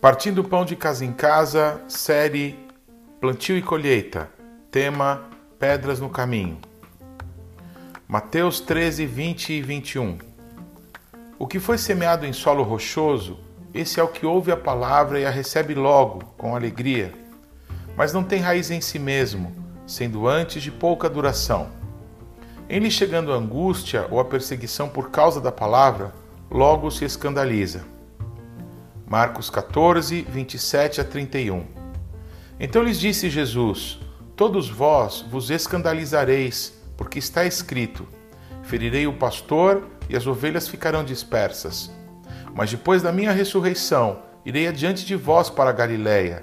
Partindo pão de casa em casa, série Plantio e colheita. Tema Pedras no caminho. Mateus 13, 20 e 21. O que foi semeado em solo rochoso, esse é o que ouve a palavra e a recebe logo, com alegria, mas não tem raiz em si mesmo, sendo antes de pouca duração. Em lhe chegando a angústia ou a perseguição por causa da palavra, logo se escandaliza. Marcos 14, 27 a 31. Então lhes disse Jesus: Todos vós vos escandalizareis, porque está escrito: Ferirei o pastor e as ovelhas ficarão dispersas. Mas depois da minha ressurreição, irei adiante de vós para a Galiléia.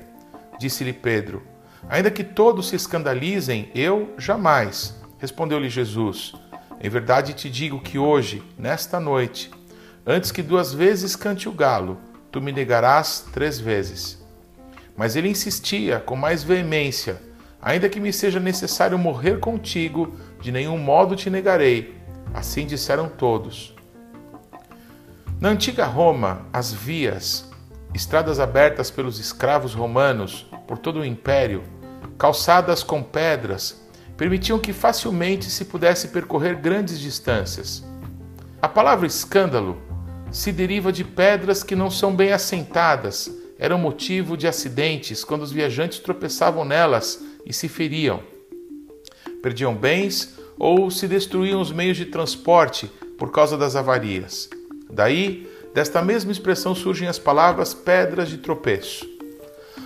Disse-lhe Pedro: Ainda que todos se escandalizem, eu jamais. Respondeu-lhe Jesus: Em verdade te digo que hoje, nesta noite, antes que duas vezes cante o galo, tu me negarás três vezes. Mas ele insistia com mais veemência: Ainda que me seja necessário morrer contigo, de nenhum modo te negarei. Assim disseram todos. Na antiga Roma, as vias, estradas abertas pelos escravos romanos por todo o império, calçadas com pedras, permitiam que facilmente se pudesse percorrer grandes distâncias. A palavra escândalo se deriva de pedras que não são bem assentadas, eram motivo de acidentes quando os viajantes tropeçavam nelas e se feriam. Perdiam bens ou se destruíam os meios de transporte por causa das avarias. Daí, desta mesma expressão surgem as palavras pedras de tropeço.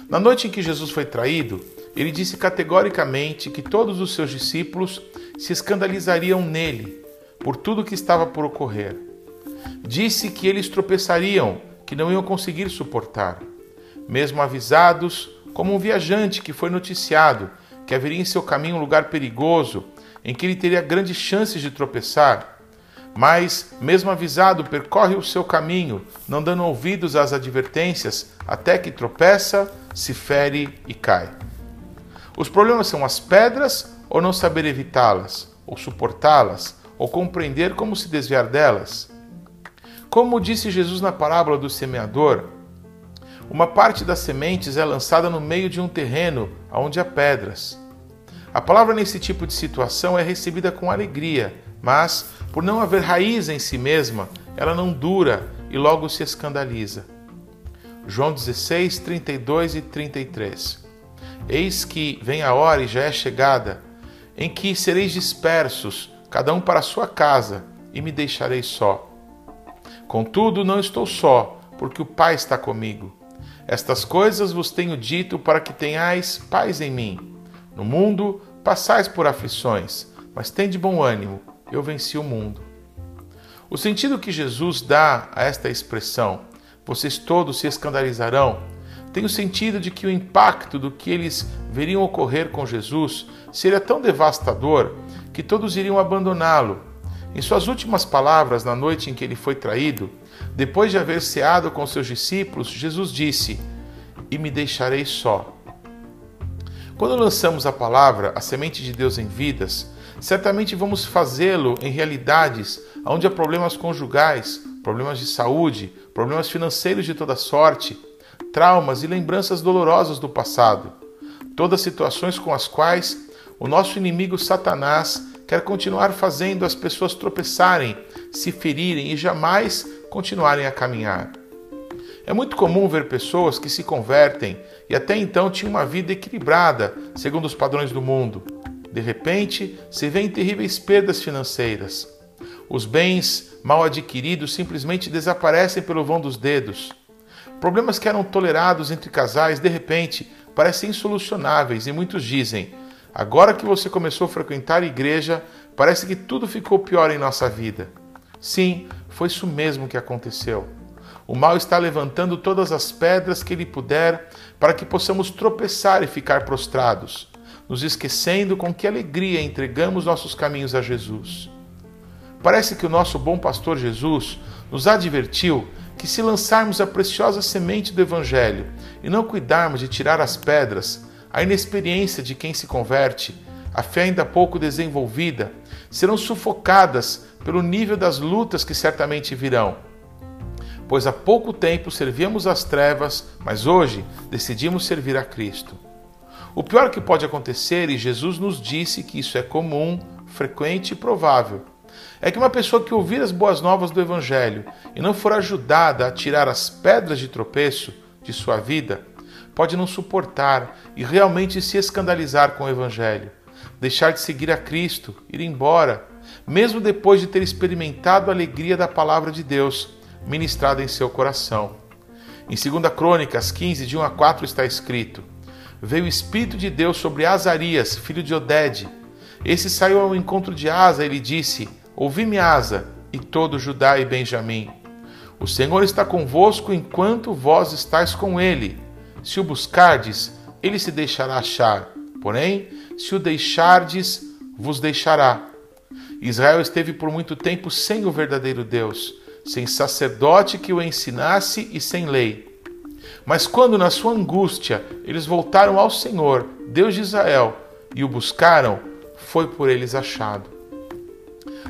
Na noite em que Jesus foi traído, ele disse categoricamente que todos os seus discípulos se escandalizariam nele por tudo que estava por ocorrer. Disse que eles tropeçariam, que não iam conseguir suportar. Mesmo avisados, como um viajante que foi noticiado que haveria em seu caminho um lugar perigoso em que ele teria grandes chances de tropeçar, mas, mesmo avisado, percorre o seu caminho, não dando ouvidos às advertências, até que tropeça, se fere e cai. Os problemas são as pedras ou não saber evitá-las, ou suportá-las, ou compreender como se desviar delas? Como disse Jesus na parábola do semeador, uma parte das sementes é lançada no meio de um terreno onde há pedras. A palavra nesse tipo de situação é recebida com alegria, mas, por não haver raiz em si mesma, ela não dura e logo se escandaliza. João 16, 32 e 33. Eis que vem a hora e já é chegada, em que sereis dispersos, cada um para a sua casa, e me deixareis só. Contudo, não estou só, porque o Pai está comigo. Estas coisas vos tenho dito para que tenhais paz em mim. No mundo passais por aflições, mas tende bom ânimo, eu venci o mundo. O sentido que Jesus dá a esta expressão, vocês todos se escandalizarão, tem o sentido de que o impacto do que eles veriam ocorrer com Jesus seria tão devastador que todos iriam abandoná-lo em suas últimas palavras, na noite em que ele foi traído, depois de haver ceado com seus discípulos, Jesus disse: E me deixarei só. Quando lançamos a palavra, a semente de Deus em vidas, certamente vamos fazê-lo em realidades onde há problemas conjugais, problemas de saúde, problemas financeiros de toda sorte, traumas e lembranças dolorosas do passado. Todas situações com as quais o nosso inimigo Satanás quer continuar fazendo as pessoas tropeçarem, se ferirem e jamais continuarem a caminhar. É muito comum ver pessoas que se convertem e até então tinham uma vida equilibrada, segundo os padrões do mundo. De repente, se vêem terríveis perdas financeiras. Os bens mal adquiridos simplesmente desaparecem pelo vão dos dedos. Problemas que eram tolerados entre casais, de repente, parecem insolucionáveis e muitos dizem: Agora que você começou a frequentar a igreja, parece que tudo ficou pior em nossa vida. Sim, foi isso mesmo que aconteceu. O mal está levantando todas as pedras que ele puder para que possamos tropeçar e ficar prostrados, nos esquecendo com que alegria entregamos nossos caminhos a Jesus. Parece que o nosso bom pastor Jesus nos advertiu que se lançarmos a preciosa semente do Evangelho e não cuidarmos de tirar as pedras, a inexperiência de quem se converte, a fé ainda pouco desenvolvida, serão sufocadas pelo nível das lutas que certamente virão. Pois há pouco tempo servíamos as trevas, mas hoje decidimos servir a Cristo. O pior que pode acontecer, e Jesus nos disse que isso é comum, frequente e provável, é que uma pessoa que ouvir as boas novas do Evangelho e não for ajudada a tirar as pedras de tropeço de sua vida, pode não suportar e realmente se escandalizar com o Evangelho, deixar de seguir a Cristo, ir embora, mesmo depois de ter experimentado a alegria da palavra de Deus ministrada em seu coração. Em 2 Crônicas 15, de 1 a 4 está escrito: Veio o Espírito de Deus sobre Azarias, filho de Oded. Esse saiu ao encontro de Asa e lhe disse: Ouvi-me, Asa, e todo Judá e Benjamim. O Senhor está convosco enquanto vós estáis com ele. Se o buscardes, ele se deixará achar. Porém, se o deixardes, vos deixará. Israel esteve por muito tempo sem o verdadeiro Deus, sem sacerdote que o ensinasse e sem lei. Mas quando, na sua angústia, eles voltaram ao Senhor, Deus de Israel, e o buscaram, foi por eles achado.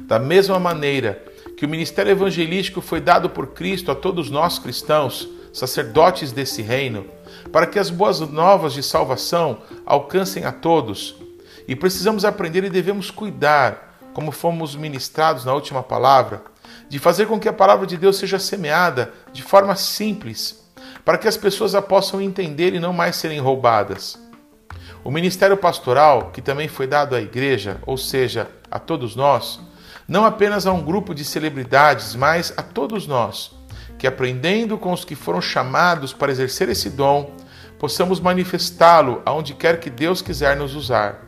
Da mesma maneira que o ministério evangelístico foi dado por Cristo a todos nós cristãos, sacerdotes desse reino, para que as boas novas de salvação alcancem a todos. E precisamos aprender e devemos cuidar, como fomos ministrados na última palavra, de fazer com que a palavra de Deus seja semeada de forma simples, para que as pessoas a possam entender e não mais serem roubadas. O ministério pastoral, que também foi dado à igreja, ou seja, a todos nós, não apenas a um grupo de celebridades, mas a todos nós, que aprendendo com os que foram chamados para exercer esse dom, possamos manifestá-lo aonde quer que Deus quiser nos usar.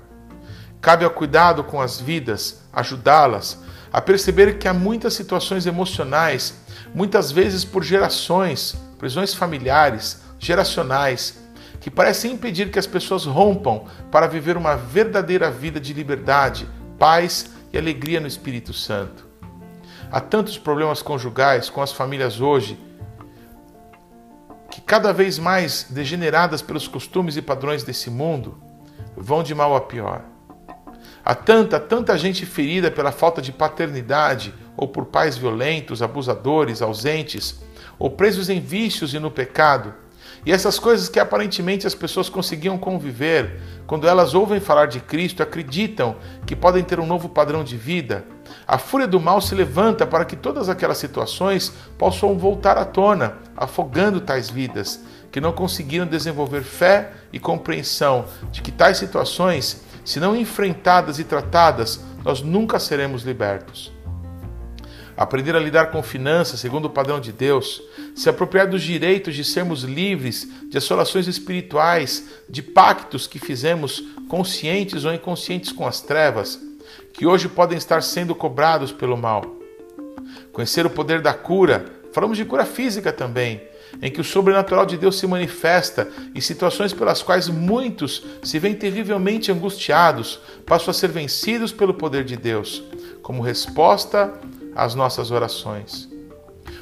Cabe ao cuidado com as vidas, ajudá-las a perceber que há muitas situações emocionais, muitas vezes por gerações, prisões familiares, geracionais, que parecem impedir que as pessoas rompam para viver uma verdadeira vida de liberdade, paz e alegria no Espírito Santo. Há tantos problemas conjugais com as famílias hoje que, cada vez mais degeneradas pelos costumes e padrões desse mundo, vão de mal a pior. Há tanta, tanta gente ferida pela falta de paternidade ou por pais violentos, abusadores, ausentes, ou presos em vícios e no pecado e essas coisas que aparentemente as pessoas conseguiam conviver, quando elas ouvem falar de Cristo, acreditam que podem ter um novo padrão de vida, a fúria do mal se levanta para que todas aquelas situações possam voltar à tona, afogando tais vidas que não conseguiram desenvolver fé e compreensão de que tais situações, se não enfrentadas e tratadas, nós nunca seremos libertos aprender a lidar com finanças segundo o padrão de Deus, se apropriar dos direitos de sermos livres de assolações espirituais, de pactos que fizemos conscientes ou inconscientes com as trevas, que hoje podem estar sendo cobrados pelo mal. Conhecer o poder da cura, falamos de cura física também, em que o sobrenatural de Deus se manifesta em situações pelas quais muitos se veem terrivelmente angustiados, passam a ser vencidos pelo poder de Deus, como resposta às nossas orações.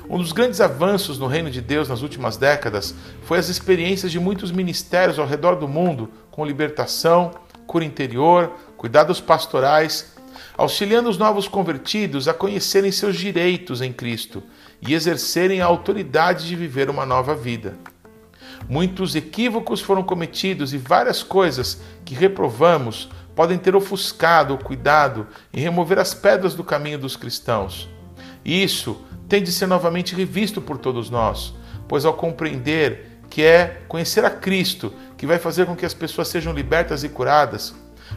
Um dos grandes avanços no reino de Deus nas últimas décadas foi as experiências de muitos ministérios ao redor do mundo com libertação, cura interior, cuidados pastorais, auxiliando os novos convertidos a conhecerem seus direitos em Cristo e exercerem a autoridade de viver uma nova vida. Muitos equívocos foram cometidos e várias coisas que reprovamos podem ter ofuscado o cuidado em remover as pedras do caminho dos cristãos. E isso tem de ser novamente revisto por todos nós, pois ao compreender que é conhecer a Cristo que vai fazer com que as pessoas sejam libertas e curadas,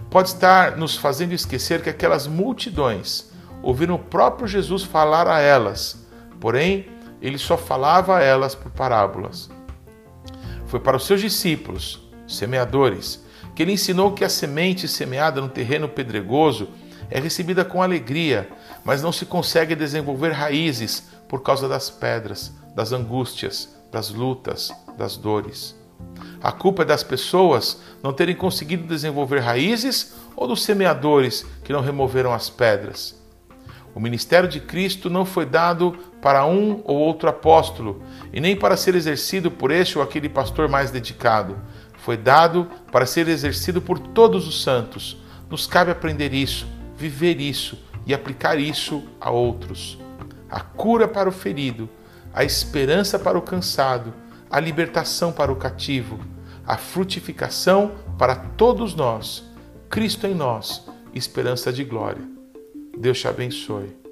pode estar nos fazendo esquecer que aquelas multidões ouviram o próprio Jesus falar a elas, porém, ele só falava a elas por parábolas. Foi para os seus discípulos, semeadores, que ele ensinou que a semente semeada no terreno pedregoso é recebida com alegria, mas não se consegue desenvolver raízes por causa das pedras, das angústias, das lutas, das dores. A culpa é das pessoas não terem conseguido desenvolver raízes ou dos semeadores que não removeram as pedras. O ministério de Cristo não foi dado para um ou outro apóstolo e nem para ser exercido por este ou aquele pastor mais dedicado, foi dado para ser exercido por todos os santos. Nos cabe aprender isso, viver isso e aplicar isso a outros. A cura para o ferido, a esperança para o cansado, a libertação para o cativo, a frutificação para todos nós. Cristo em nós, esperança de glória. Deus te abençoe.